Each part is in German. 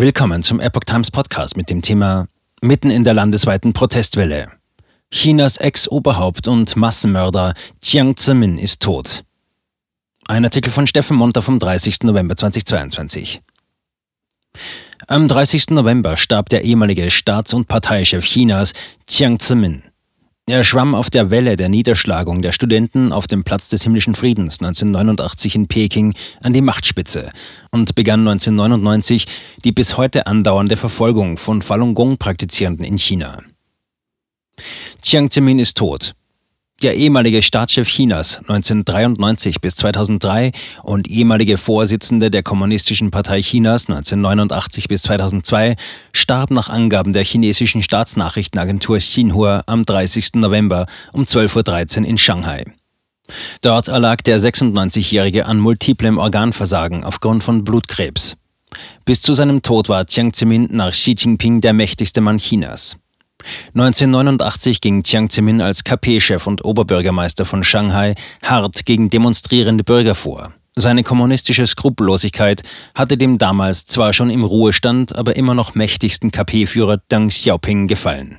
Willkommen zum Epoch Times Podcast mit dem Thema Mitten in der landesweiten Protestwelle. Chinas Ex-Oberhaupt und Massenmörder Jiang Zemin ist tot. Ein Artikel von Steffen Monter vom 30. November 2022. Am 30. November starb der ehemalige Staats- und Parteichef Chinas Jiang Zemin. Er schwamm auf der Welle der Niederschlagung der Studenten auf dem Platz des himmlischen Friedens 1989 in Peking an die Machtspitze und begann 1999 die bis heute andauernde Verfolgung von Falun Gong-Praktizierenden in China. Jiang Zemin ist tot. Der ehemalige Staatschef Chinas 1993 bis 2003 und ehemalige Vorsitzende der Kommunistischen Partei Chinas 1989 bis 2002 starb nach Angaben der chinesischen Staatsnachrichtenagentur Xinhua am 30. November um 12.13 Uhr in Shanghai. Dort erlag der 96-Jährige an multiplem Organversagen aufgrund von Blutkrebs. Bis zu seinem Tod war Jiang Zemin nach Xi Jinping der mächtigste Mann Chinas. 1989 ging Jiang Zemin als KP-Chef und Oberbürgermeister von Shanghai hart gegen demonstrierende Bürger vor. Seine kommunistische Skrupellosigkeit hatte dem damals zwar schon im Ruhestand, aber immer noch mächtigsten KP-Führer Deng Xiaoping gefallen.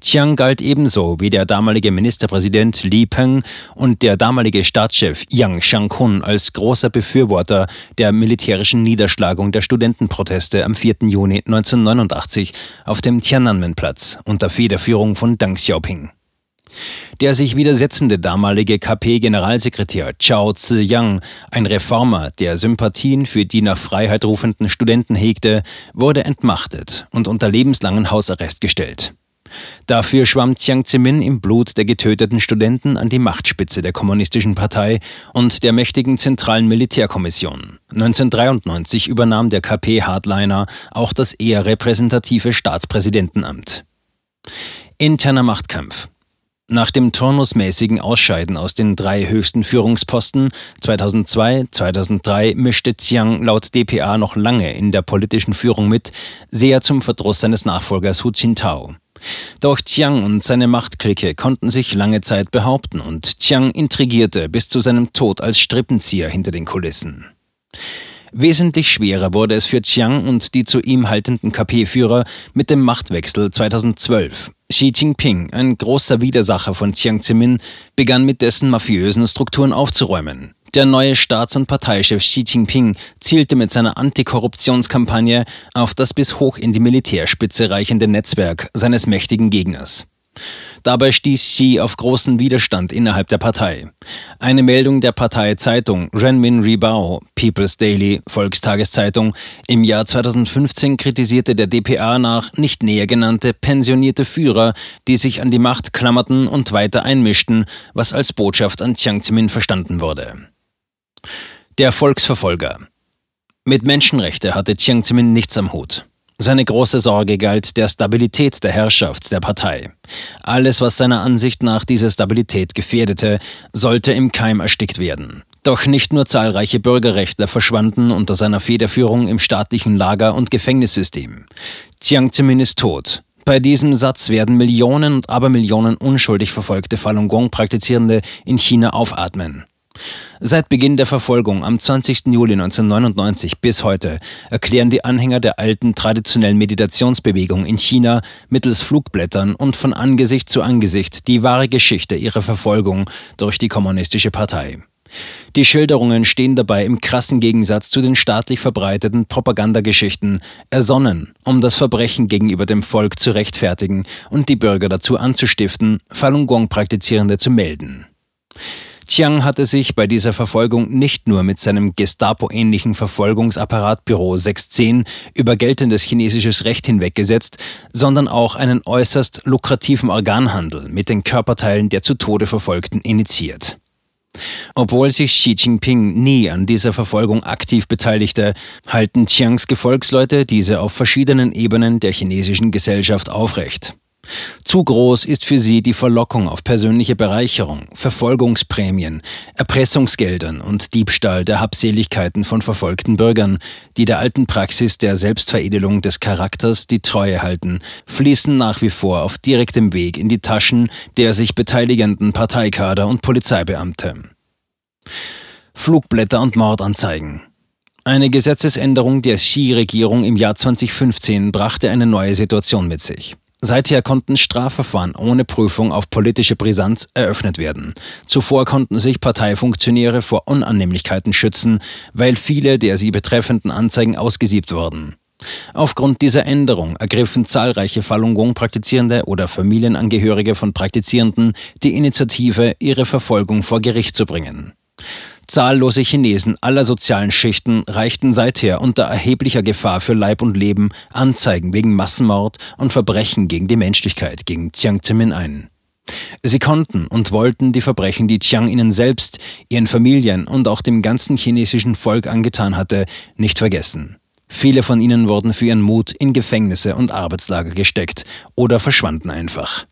Chiang galt ebenso wie der damalige Ministerpräsident Li Peng und der damalige Staatschef Yang Shangkun als großer Befürworter der militärischen Niederschlagung der Studentenproteste am 4. Juni 1989 auf dem Tiananmen-Platz unter Federführung von Deng Xiaoping. Der sich widersetzende damalige KP-Generalsekretär Chao Zi-yang, ein Reformer, der Sympathien für die nach Freiheit rufenden Studenten hegte, wurde entmachtet und unter lebenslangen Hausarrest gestellt. Dafür schwamm Jiang Zemin im Blut der getöteten Studenten an die Machtspitze der Kommunistischen Partei und der mächtigen Zentralen Militärkommission. 1993 übernahm der KP-Hardliner auch das eher repräsentative Staatspräsidentenamt. Interner Machtkampf. Nach dem turnusmäßigen Ausscheiden aus den drei höchsten Führungsposten 2002, 2003 mischte Xiang laut dpa noch lange in der politischen Führung mit, sehr zum Verdruss seines Nachfolgers Hu Jintao. Doch Chiang und seine Machtklicke konnten sich lange Zeit behaupten und Chiang intrigierte bis zu seinem Tod als Strippenzieher hinter den Kulissen. Wesentlich schwerer wurde es für Chiang und die zu ihm haltenden KP-Führer mit dem Machtwechsel 2012. Xi Jinping, ein großer Widersacher von Jiang Zemin, begann mit dessen mafiösen Strukturen aufzuräumen. Der neue Staats- und Parteichef Xi Jinping zielte mit seiner Antikorruptionskampagne auf das bis hoch in die Militärspitze reichende Netzwerk seines mächtigen Gegners. Dabei stieß Xi auf großen Widerstand innerhalb der Partei. Eine Meldung der Parteizeitung Renmin Ribao, People's Daily, Volkstageszeitung, im Jahr 2015 kritisierte der DPA nach nicht näher genannte pensionierte Führer, die sich an die Macht klammerten und weiter einmischten, was als Botschaft an Jiang Zemin verstanden wurde. Der Volksverfolger. Mit Menschenrechte hatte Jiang Zemin nichts am Hut. Seine große Sorge galt der Stabilität der Herrschaft der Partei. Alles, was seiner Ansicht nach diese Stabilität gefährdete, sollte im Keim erstickt werden. Doch nicht nur zahlreiche Bürgerrechtler verschwanden unter seiner Federführung im staatlichen Lager- und Gefängnissystem. Jiang Zemin ist tot. Bei diesem Satz werden Millionen und Abermillionen unschuldig verfolgte Falun Gong-Praktizierende in China aufatmen. Seit Beginn der Verfolgung am 20. Juli 1999 bis heute erklären die Anhänger der alten traditionellen Meditationsbewegung in China mittels Flugblättern und von Angesicht zu Angesicht die wahre Geschichte ihrer Verfolgung durch die Kommunistische Partei. Die Schilderungen stehen dabei im krassen Gegensatz zu den staatlich verbreiteten Propagandageschichten, ersonnen, um das Verbrechen gegenüber dem Volk zu rechtfertigen und die Bürger dazu anzustiften, Falun Gong Praktizierende zu melden. Chiang hatte sich bei dieser Verfolgung nicht nur mit seinem Gestapo-ähnlichen Verfolgungsapparat Büro 610 über geltendes chinesisches Recht hinweggesetzt, sondern auch einen äußerst lukrativen Organhandel mit den Körperteilen der zu Tode Verfolgten initiiert. Obwohl sich Xi Jinping nie an dieser Verfolgung aktiv beteiligte, halten Chiangs Gefolgsleute diese auf verschiedenen Ebenen der chinesischen Gesellschaft aufrecht. Zu groß ist für sie die Verlockung auf persönliche Bereicherung, Verfolgungsprämien, Erpressungsgeldern und Diebstahl der Habseligkeiten von verfolgten Bürgern, die der alten Praxis der Selbstveredelung des Charakters die Treue halten, fließen nach wie vor auf direktem Weg in die Taschen der sich beteiligenden Parteikader und Polizeibeamte. Flugblätter und Mordanzeigen. Eine Gesetzesänderung der Xi-Regierung im Jahr 2015 brachte eine neue Situation mit sich. Seither konnten Strafverfahren ohne Prüfung auf politische Brisanz eröffnet werden. Zuvor konnten sich Parteifunktionäre vor Unannehmlichkeiten schützen, weil viele der sie betreffenden Anzeigen ausgesiebt wurden. Aufgrund dieser Änderung ergriffen zahlreiche Falun Gong-Praktizierende oder Familienangehörige von Praktizierenden die Initiative, ihre Verfolgung vor Gericht zu bringen. Zahllose Chinesen aller sozialen Schichten reichten seither unter erheblicher Gefahr für Leib und Leben Anzeigen wegen Massenmord und Verbrechen gegen die Menschlichkeit gegen Jiang Zemin ein. Sie konnten und wollten die Verbrechen, die Chiang ihnen selbst, ihren Familien und auch dem ganzen chinesischen Volk angetan hatte, nicht vergessen. Viele von ihnen wurden für ihren Mut in Gefängnisse und Arbeitslager gesteckt oder verschwanden einfach.